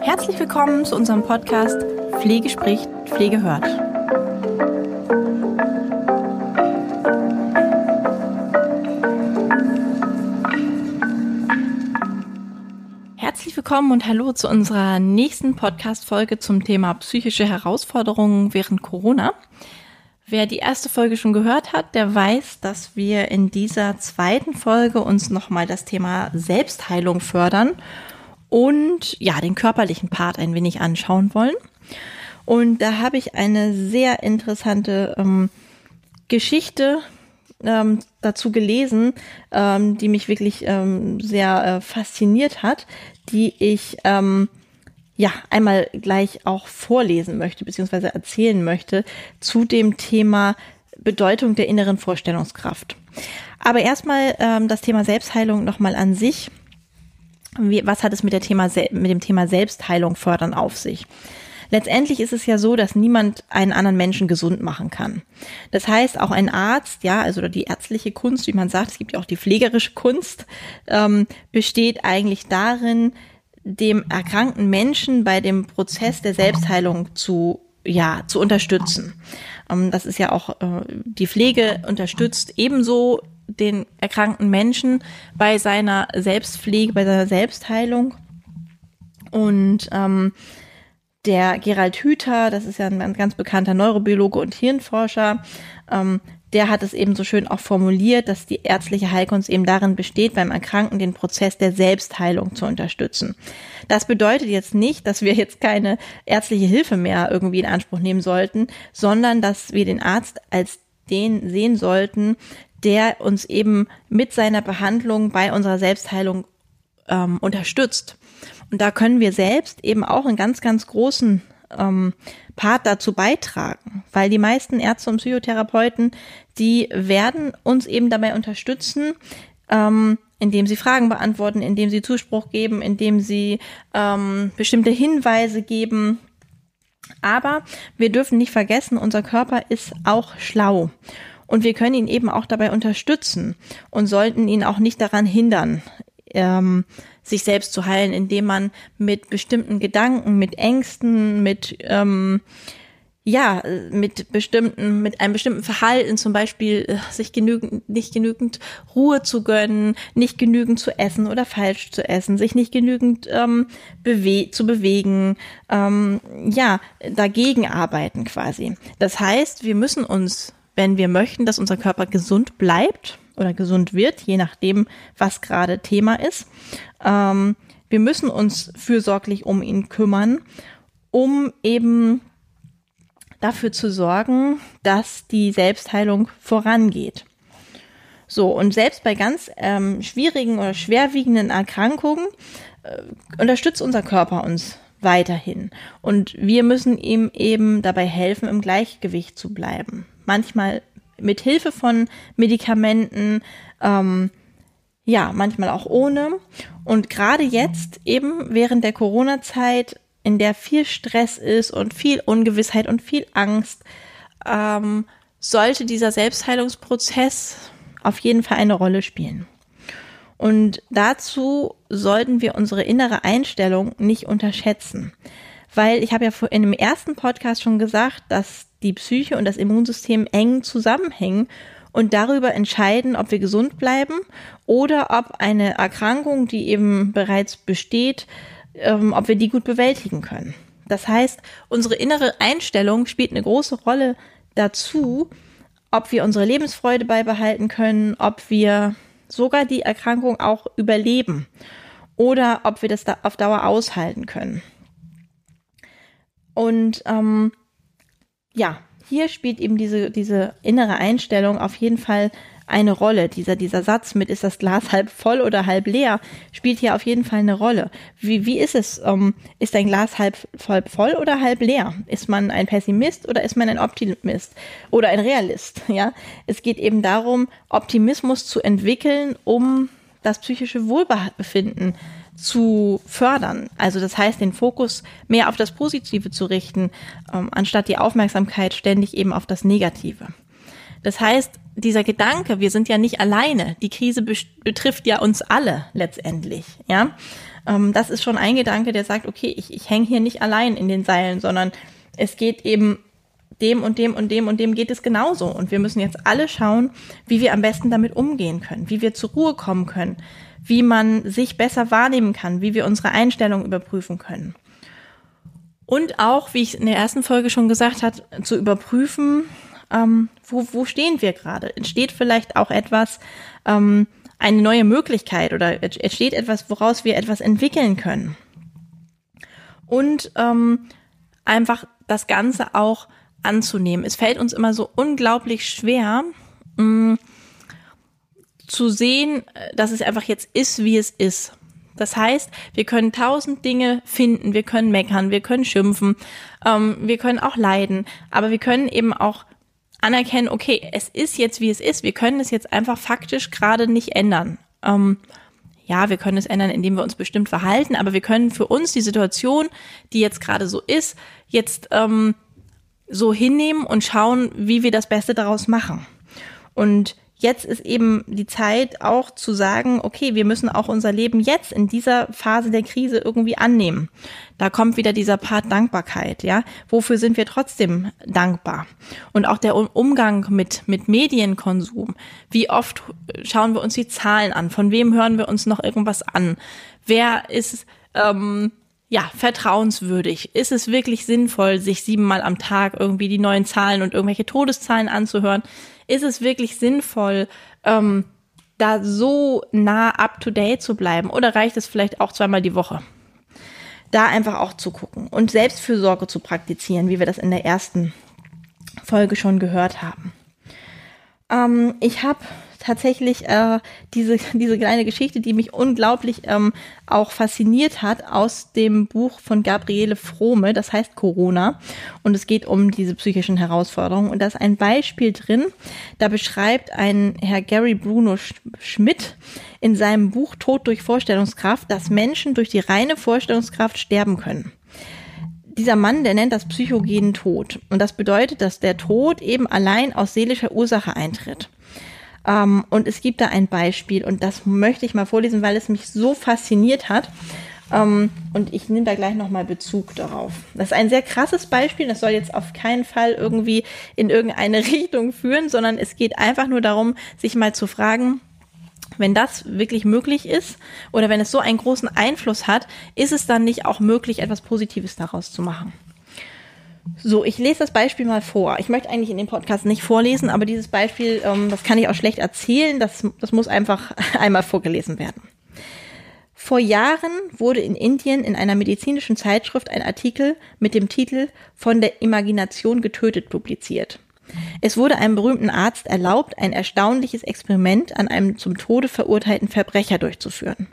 Herzlich willkommen zu unserem Podcast Pflege spricht, Pflege hört. Herzlich willkommen und hallo zu unserer nächsten Podcast-Folge zum Thema psychische Herausforderungen während Corona. Wer die erste Folge schon gehört hat, der weiß, dass wir in dieser zweiten Folge uns nochmal das Thema Selbstheilung fördern und ja, den körperlichen Part ein wenig anschauen wollen. Und da habe ich eine sehr interessante ähm, Geschichte ähm, dazu gelesen, ähm, die mich wirklich ähm, sehr äh, fasziniert hat, die ich ähm, ja einmal gleich auch vorlesen möchte, beziehungsweise erzählen möchte zu dem Thema Bedeutung der inneren Vorstellungskraft. Aber erstmal ähm, das Thema Selbstheilung nochmal an sich. Wie, was hat es mit, der Thema, mit dem Thema Selbstheilung fördern auf sich? Letztendlich ist es ja so, dass niemand einen anderen Menschen gesund machen kann. Das heißt, auch ein Arzt, ja, also die ärztliche Kunst, wie man sagt, es gibt ja auch die pflegerische Kunst, ähm, besteht eigentlich darin, dem erkrankten Menschen bei dem Prozess der Selbstheilung zu ja zu unterstützen. Ähm, das ist ja auch äh, die Pflege unterstützt ebenso den erkrankten Menschen bei seiner Selbstpflege, bei seiner Selbstheilung. Und ähm, der Gerald Hüther, das ist ja ein ganz bekannter Neurobiologe und Hirnforscher, ähm, der hat es eben so schön auch formuliert, dass die ärztliche Heilkunst eben darin besteht, beim Erkranken den Prozess der Selbstheilung zu unterstützen. Das bedeutet jetzt nicht, dass wir jetzt keine ärztliche Hilfe mehr irgendwie in Anspruch nehmen sollten, sondern dass wir den Arzt als den sehen sollten, der uns eben mit seiner Behandlung bei unserer Selbstheilung ähm, unterstützt. Und da können wir selbst eben auch einen ganz, ganz großen ähm, Part dazu beitragen, weil die meisten Ärzte und Psychotherapeuten, die werden uns eben dabei unterstützen, ähm, indem sie Fragen beantworten, indem sie Zuspruch geben, indem sie ähm, bestimmte Hinweise geben. Aber wir dürfen nicht vergessen, unser Körper ist auch schlau. Und wir können ihn eben auch dabei unterstützen und sollten ihn auch nicht daran hindern, ähm, sich selbst zu heilen, indem man mit bestimmten Gedanken, mit Ängsten, mit ähm, ja, mit bestimmten, mit einem bestimmten Verhalten, zum Beispiel äh, sich genügend, nicht genügend Ruhe zu gönnen, nicht genügend zu essen oder falsch zu essen, sich nicht genügend ähm, bewe zu bewegen, ähm, ja, dagegen arbeiten quasi. Das heißt, wir müssen uns, wenn wir möchten, dass unser Körper gesund bleibt, oder gesund wird, je nachdem, was gerade Thema ist. Ähm, wir müssen uns fürsorglich um ihn kümmern, um eben dafür zu sorgen, dass die Selbstheilung vorangeht. So, und selbst bei ganz ähm, schwierigen oder schwerwiegenden Erkrankungen äh, unterstützt unser Körper uns weiterhin. Und wir müssen ihm eben dabei helfen, im Gleichgewicht zu bleiben. Manchmal mit Hilfe von Medikamenten, ähm, ja, manchmal auch ohne. Und gerade jetzt, eben während der Corona-Zeit, in der viel Stress ist und viel Ungewissheit und viel Angst, ähm, sollte dieser Selbstheilungsprozess auf jeden Fall eine Rolle spielen. Und dazu sollten wir unsere innere Einstellung nicht unterschätzen. Weil ich habe ja in dem ersten Podcast schon gesagt, dass die Psyche und das Immunsystem eng zusammenhängen und darüber entscheiden, ob wir gesund bleiben oder ob eine Erkrankung, die eben bereits besteht, ähm, ob wir die gut bewältigen können. Das heißt, unsere innere Einstellung spielt eine große Rolle dazu, ob wir unsere Lebensfreude beibehalten können, ob wir sogar die Erkrankung auch überleben oder ob wir das da auf Dauer aushalten können. Und ähm, ja, hier spielt eben diese, diese innere Einstellung auf jeden Fall eine Rolle. Dieser, dieser Satz mit, ist das Glas halb voll oder halb leer, spielt hier auf jeden Fall eine Rolle. Wie, wie ist es? Ähm, ist ein Glas halb, halb voll oder halb leer? Ist man ein Pessimist oder ist man ein Optimist oder ein Realist? Ja, es geht eben darum, Optimismus zu entwickeln, um das psychische Wohlbefinden zu fördern. Also das heißt, den Fokus mehr auf das Positive zu richten, ähm, anstatt die Aufmerksamkeit ständig eben auf das Negative. Das heißt, dieser Gedanke, wir sind ja nicht alleine, die Krise betrifft ja uns alle letztendlich, ja. Ähm, das ist schon ein Gedanke, der sagt, okay, ich, ich hänge hier nicht allein in den Seilen, sondern es geht eben dem und dem und dem und dem geht es genauso. Und wir müssen jetzt alle schauen, wie wir am besten damit umgehen können, wie wir zur Ruhe kommen können, wie man sich besser wahrnehmen kann, wie wir unsere Einstellung überprüfen können. Und auch, wie ich in der ersten Folge schon gesagt habe, zu überprüfen, ähm, wo, wo stehen wir gerade? Entsteht vielleicht auch etwas, ähm, eine neue Möglichkeit oder entsteht etwas, woraus wir etwas entwickeln können? Und ähm, einfach das Ganze auch anzunehmen. Es fällt uns immer so unglaublich schwer, mh, mm, zu sehen, dass es einfach jetzt ist, wie es ist. Das heißt, wir können tausend Dinge finden, wir können meckern, wir können schimpfen, ähm, wir können auch leiden, aber wir können eben auch anerkennen, okay, es ist jetzt, wie es ist, wir können es jetzt einfach faktisch gerade nicht ändern. Ähm, ja, wir können es ändern, indem wir uns bestimmt verhalten, aber wir können für uns die Situation, die jetzt gerade so ist, jetzt ähm, so hinnehmen und schauen, wie wir das Beste daraus machen. Und jetzt ist eben die Zeit auch zu sagen, okay, wir müssen auch unser Leben jetzt in dieser Phase der Krise irgendwie annehmen. Da kommt wieder dieser Part Dankbarkeit, ja. Wofür sind wir trotzdem dankbar? Und auch der Umgang mit, mit Medienkonsum. Wie oft schauen wir uns die Zahlen an? Von wem hören wir uns noch irgendwas an? Wer ist, ähm, ja, vertrauenswürdig? Ist es wirklich sinnvoll, sich siebenmal am Tag irgendwie die neuen Zahlen und irgendwelche Todeszahlen anzuhören? Ist es wirklich sinnvoll, ähm, da so nah up to date zu bleiben? Oder reicht es vielleicht auch zweimal die Woche? Da einfach auch zu gucken und Selbstfürsorge zu praktizieren, wie wir das in der ersten Folge schon gehört haben. Ähm, ich habe tatsächlich äh, diese, diese kleine Geschichte, die mich unglaublich ähm, auch fasziniert hat, aus dem Buch von Gabriele Frome, das heißt Corona. Und es geht um diese psychischen Herausforderungen. Und da ist ein Beispiel drin, da beschreibt ein Herr Gary Bruno Schmidt in seinem Buch Tod durch Vorstellungskraft, dass Menschen durch die reine Vorstellungskraft sterben können dieser Mann, der nennt das psychogenen Tod. Und das bedeutet, dass der Tod eben allein aus seelischer Ursache eintritt. Ähm, und es gibt da ein Beispiel und das möchte ich mal vorlesen, weil es mich so fasziniert hat. Ähm, und ich nehme da gleich nochmal Bezug darauf. Das ist ein sehr krasses Beispiel. Das soll jetzt auf keinen Fall irgendwie in irgendeine Richtung führen, sondern es geht einfach nur darum, sich mal zu fragen, wenn das wirklich möglich ist oder wenn es so einen großen Einfluss hat, ist es dann nicht auch möglich, etwas Positives daraus zu machen? So, ich lese das Beispiel mal vor. Ich möchte eigentlich in dem Podcast nicht vorlesen, aber dieses Beispiel, ähm, das kann ich auch schlecht erzählen. Das, das muss einfach einmal vorgelesen werden. Vor Jahren wurde in Indien in einer medizinischen Zeitschrift ein Artikel mit dem Titel Von der Imagination getötet publiziert. Es wurde einem berühmten Arzt erlaubt, ein erstaunliches Experiment an einem zum Tode verurteilten Verbrecher durchzuführen.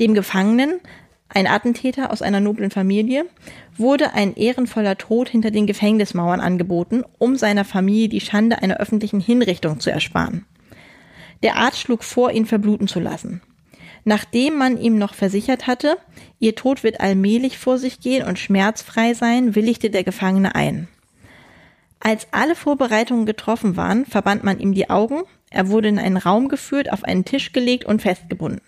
Dem Gefangenen ein Attentäter aus einer noblen Familie, wurde ein ehrenvoller Tod hinter den Gefängnismauern angeboten, um seiner Familie die Schande einer öffentlichen Hinrichtung zu ersparen. Der Arzt schlug vor, ihn verbluten zu lassen. Nachdem man ihm noch versichert hatte, ihr Tod wird allmählich vor sich gehen und schmerzfrei sein, willigte der Gefangene ein. Als alle Vorbereitungen getroffen waren, verband man ihm die Augen, er wurde in einen Raum geführt, auf einen Tisch gelegt und festgebunden.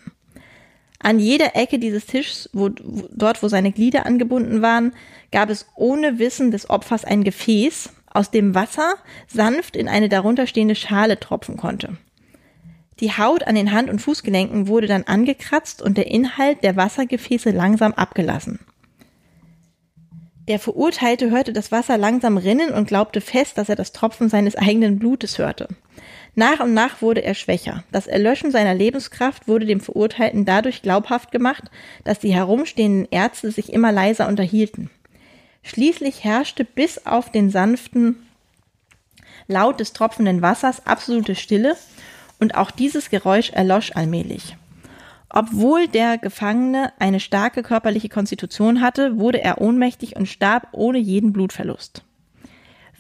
An jeder Ecke dieses Tisches, wo, wo, dort wo seine Glieder angebunden waren, gab es ohne Wissen des Opfers ein Gefäß, aus dem Wasser sanft in eine darunter stehende Schale tropfen konnte. Die Haut an den Hand- und Fußgelenken wurde dann angekratzt und der Inhalt der Wassergefäße langsam abgelassen. Der Verurteilte hörte das Wasser langsam rinnen und glaubte fest, dass er das Tropfen seines eigenen Blutes hörte. Nach und nach wurde er schwächer. Das Erlöschen seiner Lebenskraft wurde dem Verurteilten dadurch glaubhaft gemacht, dass die herumstehenden Ärzte sich immer leiser unterhielten. Schließlich herrschte bis auf den sanften Laut des tropfenden Wassers absolute Stille und auch dieses Geräusch erlosch allmählich. Obwohl der Gefangene eine starke körperliche Konstitution hatte, wurde er ohnmächtig und starb ohne jeden Blutverlust.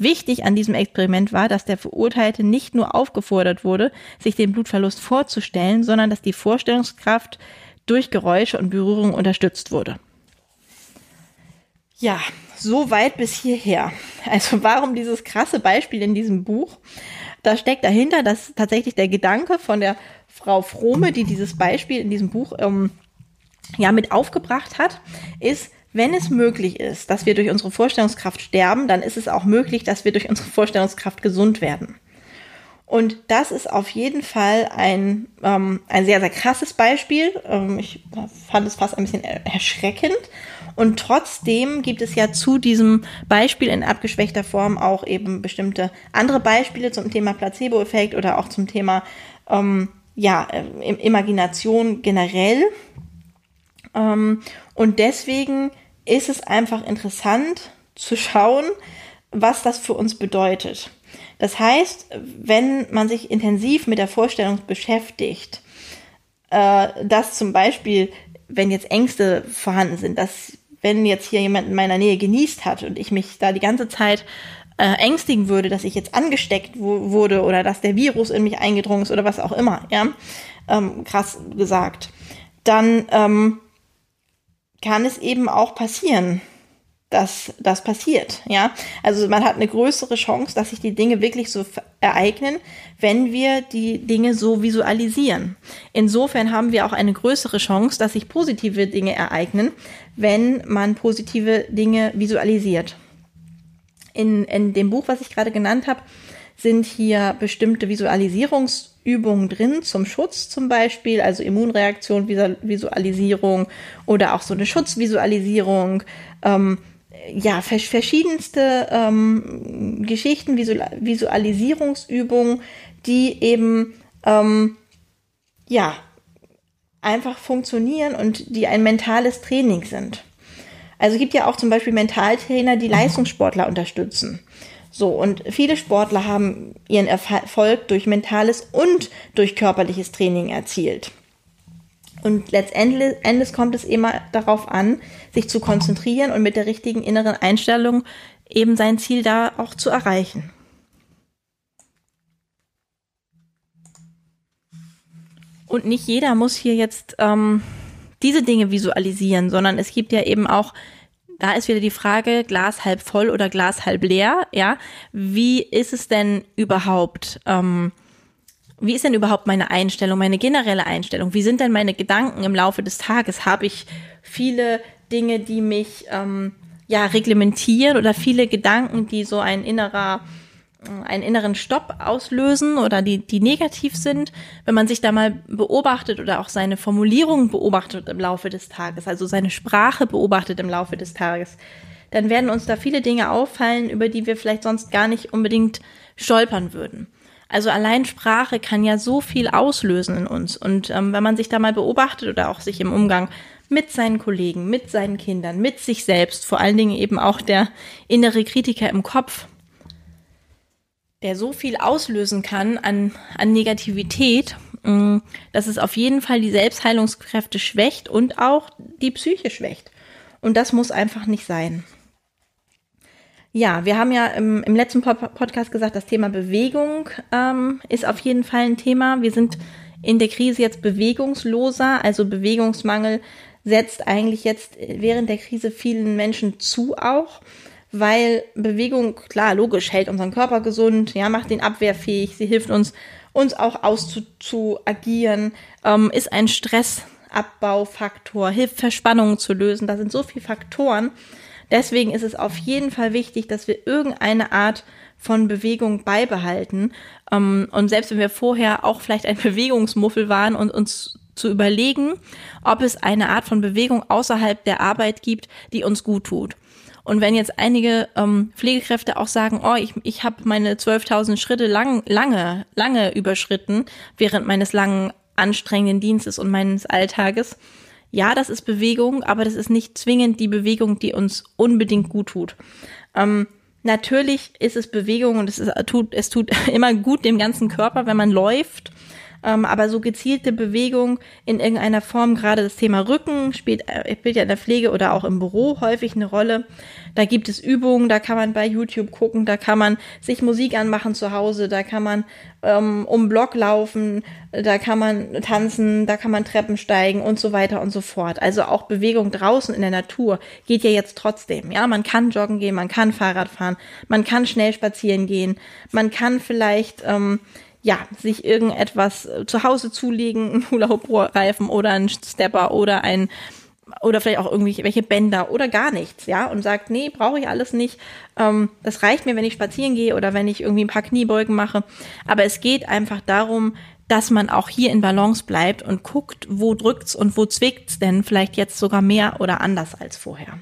Wichtig an diesem Experiment war, dass der Verurteilte nicht nur aufgefordert wurde, sich den Blutverlust vorzustellen, sondern dass die Vorstellungskraft durch Geräusche und Berührung unterstützt wurde. Ja, so weit bis hierher. Also warum dieses krasse Beispiel in diesem Buch? da steckt dahinter, dass tatsächlich der Gedanke von der Frau Frome, die dieses Beispiel in diesem Buch ähm, ja mit aufgebracht hat, ist, wenn es möglich ist, dass wir durch unsere Vorstellungskraft sterben, dann ist es auch möglich, dass wir durch unsere Vorstellungskraft gesund werden. Und das ist auf jeden Fall ein, ähm, ein sehr, sehr krasses Beispiel. Ähm, ich fand es fast ein bisschen erschreckend. Und trotzdem gibt es ja zu diesem Beispiel in abgeschwächter Form auch eben bestimmte andere Beispiele zum Thema Placebo-Effekt oder auch zum Thema ähm, ja, äh, Imagination generell. Ähm, und deswegen ist es einfach interessant zu schauen, was das für uns bedeutet. Das heißt, wenn man sich intensiv mit der Vorstellung beschäftigt, äh, dass zum Beispiel, wenn jetzt Ängste vorhanden sind, dass wenn jetzt hier jemand in meiner Nähe genießt hat und ich mich da die ganze Zeit äh, ängstigen würde, dass ich jetzt angesteckt wurde oder dass der Virus in mich eingedrungen ist oder was auch immer, ja, ähm, krass gesagt, dann ähm, kann es eben auch passieren, dass das passiert, ja. Also man hat eine größere Chance, dass sich die Dinge wirklich so ereignen, wenn wir die Dinge so visualisieren. Insofern haben wir auch eine größere Chance, dass sich positive Dinge ereignen, wenn man positive Dinge visualisiert. In, in dem Buch, was ich gerade genannt habe, sind hier bestimmte Visualisierungsübungen drin zum Schutz zum Beispiel, also Immunreaktion, Visualisierung oder auch so eine Schutzvisualisierung. Ähm, ja, verschiedenste ähm, Geschichten, Visual Visualisierungsübungen, die eben ähm, ja einfach funktionieren und die ein mentales Training sind. Also es gibt ja auch zum Beispiel Mentaltrainer, die Leistungssportler unterstützen. So, und viele Sportler haben ihren Erfolg durch mentales und durch körperliches Training erzielt. Und letztendlich kommt es immer darauf an, sich zu konzentrieren und mit der richtigen inneren Einstellung eben sein Ziel da auch zu erreichen. Und nicht jeder muss hier jetzt ähm, diese Dinge visualisieren, sondern es gibt ja eben auch, da ist wieder die Frage, Glas halb voll oder Glas halb leer, ja. Wie ist es denn überhaupt? Ähm, wie ist denn überhaupt meine Einstellung, meine generelle Einstellung? Wie sind denn meine Gedanken im Laufe des Tages? Habe ich viele Dinge, die mich ähm, ja reglementieren oder viele Gedanken, die so ein innerer einen inneren Stopp auslösen oder die, die negativ sind, wenn man sich da mal beobachtet oder auch seine Formulierungen beobachtet im Laufe des Tages, also seine Sprache beobachtet im Laufe des Tages, dann werden uns da viele Dinge auffallen, über die wir vielleicht sonst gar nicht unbedingt stolpern würden. Also allein Sprache kann ja so viel auslösen in uns. Und ähm, wenn man sich da mal beobachtet oder auch sich im Umgang mit seinen Kollegen, mit seinen Kindern, mit sich selbst, vor allen Dingen eben auch der innere Kritiker im Kopf, der so viel auslösen kann an, an Negativität, mm, dass es auf jeden Fall die Selbstheilungskräfte schwächt und auch die Psyche schwächt. Und das muss einfach nicht sein. Ja, wir haben ja im, im letzten Podcast gesagt, das Thema Bewegung ähm, ist auf jeden Fall ein Thema. Wir sind in der Krise jetzt bewegungsloser, also Bewegungsmangel setzt eigentlich jetzt während der Krise vielen Menschen zu auch, weil Bewegung, klar, logisch, hält unseren Körper gesund, ja, macht ihn abwehrfähig, sie hilft uns, uns auch auszuagieren, ähm, ist ein Stressabbau-Faktor, hilft Verspannungen zu lösen. Da sind so viele Faktoren, Deswegen ist es auf jeden Fall wichtig, dass wir irgendeine Art von Bewegung beibehalten. Ähm, und selbst wenn wir vorher auch vielleicht ein Bewegungsmuffel waren und uns zu überlegen, ob es eine Art von Bewegung außerhalb der Arbeit gibt, die uns gut tut. Und wenn jetzt einige ähm, Pflegekräfte auch sagen, oh, ich, ich habe meine 12.000 Schritte lang, lange, lange überschritten während meines langen, anstrengenden Dienstes und meines Alltages, ja, das ist Bewegung, aber das ist nicht zwingend die Bewegung, die uns unbedingt gut tut. Ähm, natürlich ist es Bewegung und es, ist, tut, es tut immer gut dem ganzen Körper, wenn man läuft. Ähm, aber so gezielte Bewegung in irgendeiner Form, gerade das Thema Rücken spielt, äh, spielt ja in der Pflege oder auch im Büro häufig eine Rolle. Da gibt es Übungen, da kann man bei YouTube gucken, da kann man sich Musik anmachen zu Hause, da kann man ähm, um Block laufen, da kann man tanzen, da kann man Treppen steigen und so weiter und so fort. Also auch Bewegung draußen in der Natur geht ja jetzt trotzdem. Ja, man kann joggen gehen, man kann Fahrrad fahren, man kann schnell spazieren gehen, man kann vielleicht ähm, ja, sich irgendetwas zu Hause zulegen, ein Hula-Hoop-Reifen oder ein Stepper oder ein oder vielleicht auch irgendwie welche Bänder oder gar nichts, ja, und sagt, nee, brauche ich alles nicht. Ähm, das reicht mir, wenn ich spazieren gehe oder wenn ich irgendwie ein paar Kniebeugen mache. Aber es geht einfach darum, dass man auch hier in Balance bleibt und guckt, wo drückt's und wo zwickt's denn vielleicht jetzt sogar mehr oder anders als vorher.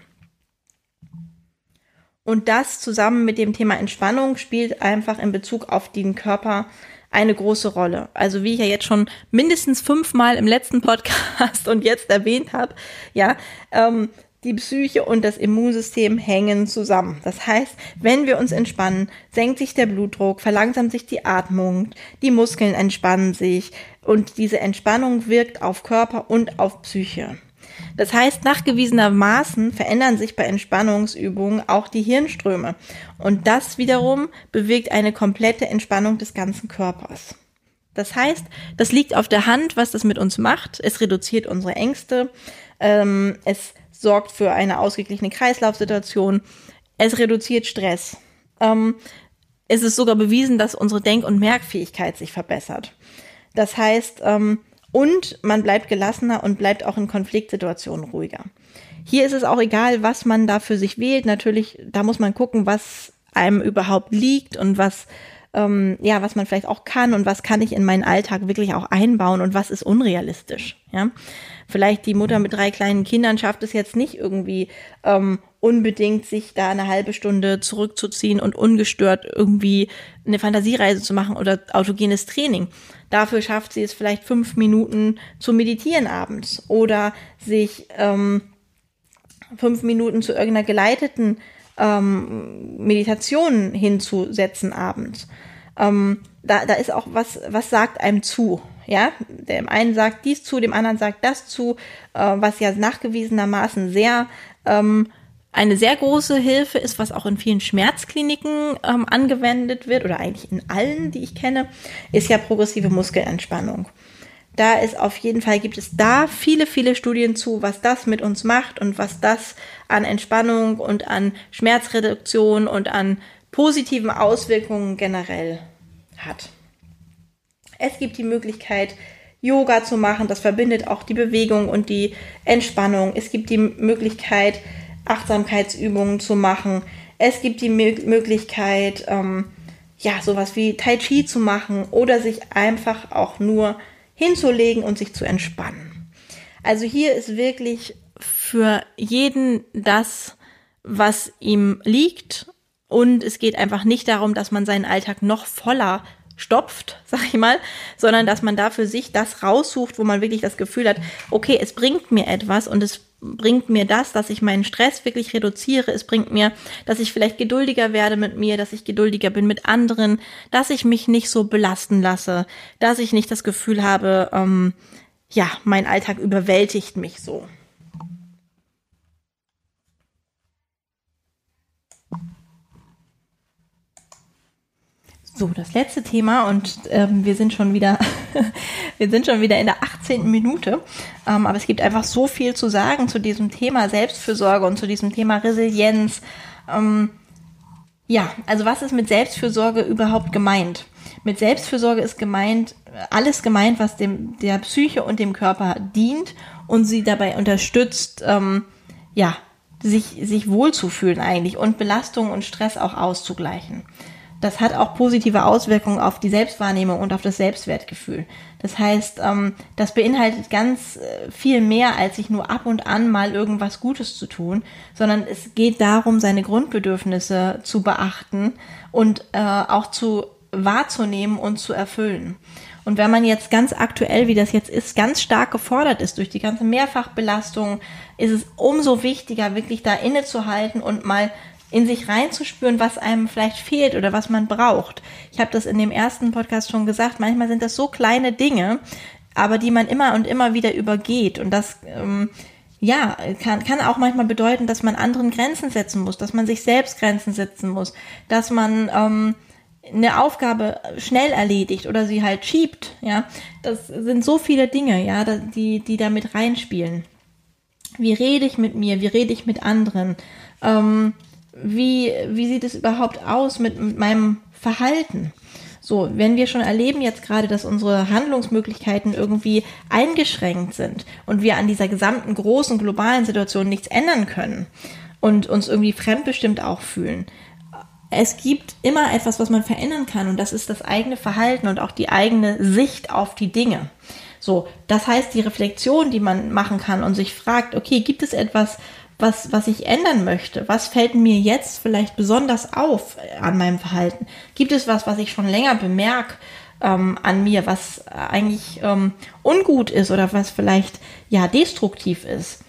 Und das zusammen mit dem Thema Entspannung spielt einfach in Bezug auf den Körper eine große Rolle. Also wie ich ja jetzt schon mindestens fünfmal im letzten Podcast und jetzt erwähnt habe, ja, ähm, die Psyche und das Immunsystem hängen zusammen. Das heißt, wenn wir uns entspannen, senkt sich der Blutdruck, verlangsamt sich die Atmung, die Muskeln entspannen sich und diese Entspannung wirkt auf Körper und auf Psyche. Das heißt, nachgewiesenermaßen verändern sich bei Entspannungsübungen auch die Hirnströme. Und das wiederum bewirkt eine komplette Entspannung des ganzen Körpers. Das heißt, das liegt auf der Hand, was das mit uns macht. Es reduziert unsere Ängste. Ähm, es sorgt für eine ausgeglichene Kreislaufsituation. Es reduziert Stress. Ähm, es ist sogar bewiesen, dass unsere Denk- und Merkfähigkeit sich verbessert. Das heißt, ähm, und man bleibt gelassener und bleibt auch in Konfliktsituationen ruhiger. Hier ist es auch egal, was man da für sich wählt. Natürlich, da muss man gucken, was einem überhaupt liegt und was ähm, ja, was man vielleicht auch kann und was kann ich in meinen Alltag wirklich auch einbauen und was ist unrealistisch. Ja, vielleicht die Mutter mit drei kleinen Kindern schafft es jetzt nicht irgendwie ähm, unbedingt, sich da eine halbe Stunde zurückzuziehen und ungestört irgendwie eine Fantasiereise zu machen oder autogenes Training. Dafür schafft sie es vielleicht fünf Minuten zu meditieren abends oder sich ähm, fünf Minuten zu irgendeiner geleiteten ähm, Meditation hinzusetzen abends. Ähm, da, da ist auch was, was sagt einem zu. Ja, dem einen sagt dies zu, dem anderen sagt das zu, äh, was ja nachgewiesenermaßen sehr ähm, eine sehr große Hilfe ist, was auch in vielen Schmerzkliniken ähm, angewendet wird oder eigentlich in allen, die ich kenne, ist ja progressive Muskelentspannung. Da ist auf jeden Fall, gibt es da viele, viele Studien zu, was das mit uns macht und was das an Entspannung und an Schmerzreduktion und an positiven Auswirkungen generell hat. Es gibt die Möglichkeit, Yoga zu machen. Das verbindet auch die Bewegung und die Entspannung. Es gibt die Möglichkeit, Achtsamkeitsübungen zu machen. Es gibt die Möglichkeit, ähm, ja, sowas wie Tai Chi zu machen oder sich einfach auch nur hinzulegen und sich zu entspannen. Also hier ist wirklich für jeden das, was ihm liegt. Und es geht einfach nicht darum, dass man seinen Alltag noch voller stopft, sag ich mal, sondern dass man da für sich das raussucht, wo man wirklich das Gefühl hat, okay, es bringt mir etwas und es bringt mir das, dass ich meinen Stress wirklich reduziere. Es bringt mir, dass ich vielleicht geduldiger werde mit mir, dass ich geduldiger bin mit anderen, dass ich mich nicht so belasten lasse, dass ich nicht das Gefühl habe, ähm, ja, mein Alltag überwältigt mich so. So, das letzte Thema und ähm, wir sind schon wieder, wir sind schon wieder in der 18. Minute. Ähm, aber es gibt einfach so viel zu sagen zu diesem Thema Selbstfürsorge und zu diesem Thema Resilienz. Ähm, ja, also was ist mit Selbstfürsorge überhaupt gemeint? Mit Selbstfürsorge ist gemeint, alles gemeint, was dem, der Psyche und dem Körper dient und sie dabei unterstützt, ähm, ja, sich, sich wohlzufühlen eigentlich und Belastung und Stress auch auszugleichen das hat auch positive Auswirkungen auf die Selbstwahrnehmung und auf das Selbstwertgefühl. Das heißt, ähm, das beinhaltet ganz äh, viel mehr, als sich nur ab und an mal irgendwas Gutes zu tun, sondern es geht darum, seine Grundbedürfnisse zu beachten und äh, auch zu wahrzunehmen und zu erfüllen. Und wenn man jetzt ganz aktuell, wie das jetzt ist, ganz stark gefordert ist durch die ganze Mehrfachbelastung, ist es umso wichtiger, wirklich da innezuhalten und mal in sich reinzuspüren, was einem vielleicht fehlt oder was man braucht. Ich habe das in dem ersten Podcast schon gesagt, manchmal sind das so kleine Dinge, aber die man immer und immer wieder übergeht. Und das ähm, ja, kann, kann auch manchmal bedeuten, dass man anderen Grenzen setzen muss, dass man sich selbst Grenzen setzen muss, dass man ähm, eine Aufgabe schnell erledigt oder sie halt schiebt, ja. Das sind so viele Dinge, ja, die, die da mit reinspielen. Wie rede ich mit mir? Wie rede ich mit anderen? Ähm, wie, wie sieht es überhaupt aus mit, mit meinem Verhalten? So, wenn wir schon erleben jetzt gerade, dass unsere Handlungsmöglichkeiten irgendwie eingeschränkt sind und wir an dieser gesamten großen globalen Situation nichts ändern können und uns irgendwie fremdbestimmt auch fühlen, es gibt immer etwas, was man verändern kann und das ist das eigene Verhalten und auch die eigene Sicht auf die Dinge. So, das heißt, die Reflexion, die man machen kann und sich fragt, okay, gibt es etwas, was, was ich ändern möchte? Was fällt mir jetzt vielleicht besonders auf an meinem Verhalten? Gibt es was, was ich schon länger bemerke ähm, an mir, was eigentlich ähm, ungut ist oder was vielleicht ja destruktiv ist?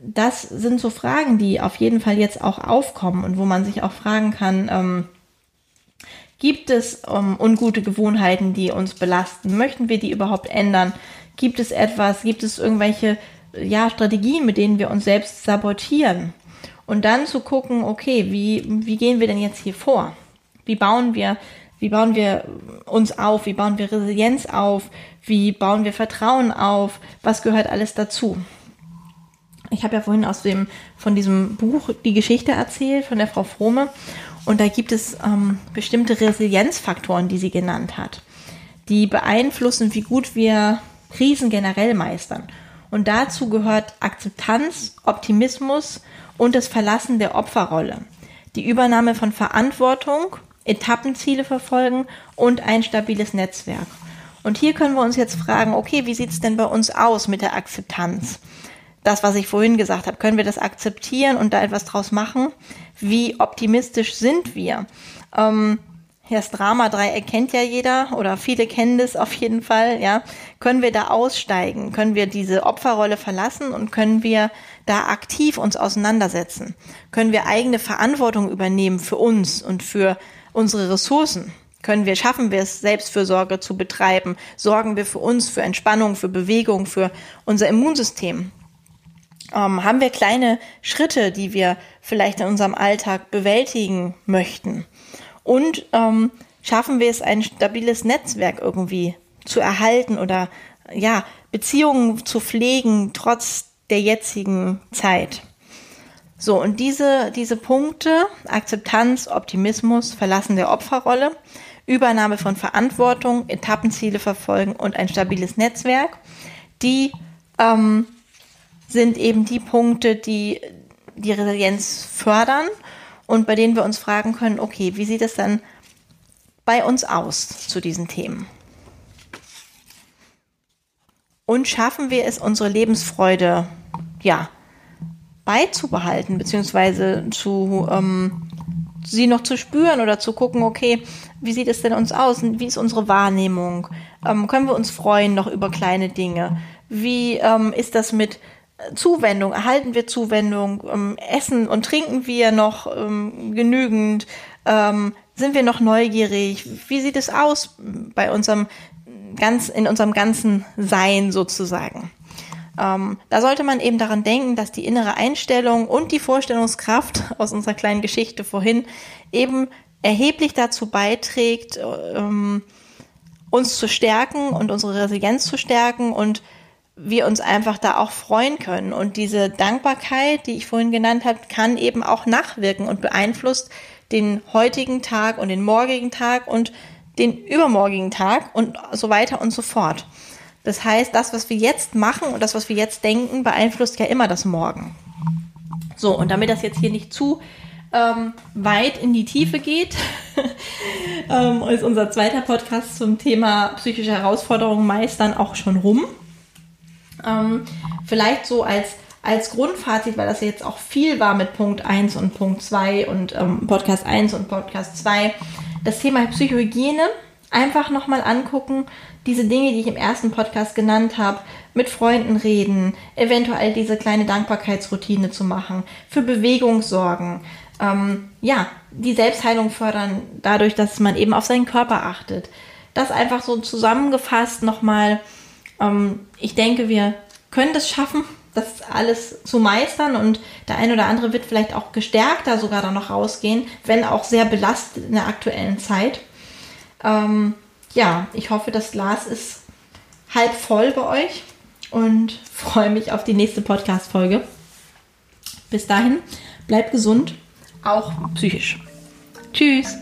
das sind so Fragen, die auf jeden Fall jetzt auch aufkommen und wo man sich auch fragen kann, ähm, gibt es ähm, ungute Gewohnheiten, die uns belasten? Möchten wir die überhaupt ändern? Gibt es etwas, gibt es irgendwelche ja, Strategien, mit denen wir uns selbst sabotieren? Und dann zu gucken, okay, wie, wie gehen wir denn jetzt hier vor? Wie bauen wir, wie bauen wir uns auf? Wie bauen wir Resilienz auf? Wie bauen wir Vertrauen auf? Was gehört alles dazu? Ich habe ja vorhin aus dem, von diesem Buch die Geschichte erzählt, von der Frau Frome. Und da gibt es ähm, bestimmte Resilienzfaktoren, die sie genannt hat, die beeinflussen, wie gut wir Krisen generell meistern. Und dazu gehört Akzeptanz, Optimismus und das Verlassen der Opferrolle, die Übernahme von Verantwortung, Etappenziele verfolgen und ein stabiles Netzwerk. Und hier können wir uns jetzt fragen, okay, wie sieht es denn bei uns aus mit der Akzeptanz? das, was ich vorhin gesagt habe, können wir das akzeptieren und da etwas draus machen? Wie optimistisch sind wir? Ähm, das Drama-Dreieck kennt ja jeder oder viele kennen das auf jeden Fall, ja. Können wir da aussteigen? Können wir diese Opferrolle verlassen und können wir da aktiv uns auseinandersetzen? Können wir eigene Verantwortung übernehmen für uns und für unsere Ressourcen? Können wir, schaffen wir es, Selbstfürsorge zu betreiben? Sorgen wir für uns, für Entspannung, für Bewegung, für unser Immunsystem? ähm, haben wir kleine Schritte, die wir vielleicht in unserem Alltag bewältigen möchten. Und ähm, schaffen wir es, ein stabiles Netzwerk irgendwie zu erhalten oder ja, Beziehungen zu pflegen, trotz der jetzigen Zeit. So, und diese, diese Punkte, Akzeptanz, Optimismus, Verlassen der Opferrolle, Übernahme von Verantwortung, Etappenziele verfolgen und ein stabiles Netzwerk, die ähm, sind eben die Punkte, die die Resilienz fördern und bei denen wir uns fragen können, okay, wie sieht es dann bei uns aus zu diesen Themen? Und schaffen wir es, unsere Lebensfreude, ja, beizubehalten, beziehungsweise zu, ähm, sie noch zu spüren oder zu gucken, okay, wie sieht es denn uns aus? Wie ist unsere Wahrnehmung? Ähm, können wir uns freuen noch über kleine Dinge? Wie ähm, ist das mit Zuwendung, erhalten wir Zuwendung, ähm, essen und trinken wir noch ähm, genügend, ähm, sind wir noch neugierig, wie sieht es aus bei unserem ganz, in unserem ganzen Sein sozusagen. Ähm, da sollte man eben daran denken, dass die innere Einstellung und die Vorstellungskraft aus unserer kleinen Geschichte vorhin eben erheblich dazu beiträgt, ähm, uns zu stärken und unsere Resilienz zu stärken und wir uns einfach da auch freuen können. Und diese Dankbarkeit, die ich vorhin genannt habe, kann eben auch nachwirken und beeinflusst den heutigen Tag und den morgigen Tag und den übermorgigen Tag und so weiter und so fort. Das heißt, das, was wir jetzt machen und das, was wir jetzt denken, beeinflusst ja immer das Morgen. So, und damit das jetzt hier nicht zu ähm, weit in die Tiefe geht, ähm, ist unser zweiter Podcast zum Thema psychische Herausforderungen meistern auch schon rum. Ähm, vielleicht so als, als Grundfazit, weil das jetzt auch viel war mit Punkt 1 und Punkt 2 und ähm, Podcast 1 und Podcast 2. Das Thema Psychohygiene einfach nochmal angucken. Diese Dinge, die ich im ersten Podcast genannt habe, mit Freunden reden, eventuell diese kleine Dankbarkeitsroutine zu machen, für Bewegung sorgen, ähm, ja, die Selbstheilung fördern, dadurch, dass man eben auf seinen Körper achtet. Das einfach so zusammengefasst nochmal. Ähm, ich denke, wir können das schaffen, das alles zu meistern und der ein oder andere wird vielleicht auch gestärkter sogar dann noch rausgehen, wenn auch sehr belastet in der aktuellen Zeit. Ähm, ja, ich hoffe, das Glas ist halb voll bei euch und freue mich auf die nächste Podcast-Folge. Bis dahin, bleibt gesund, auch psychisch. Tschüss.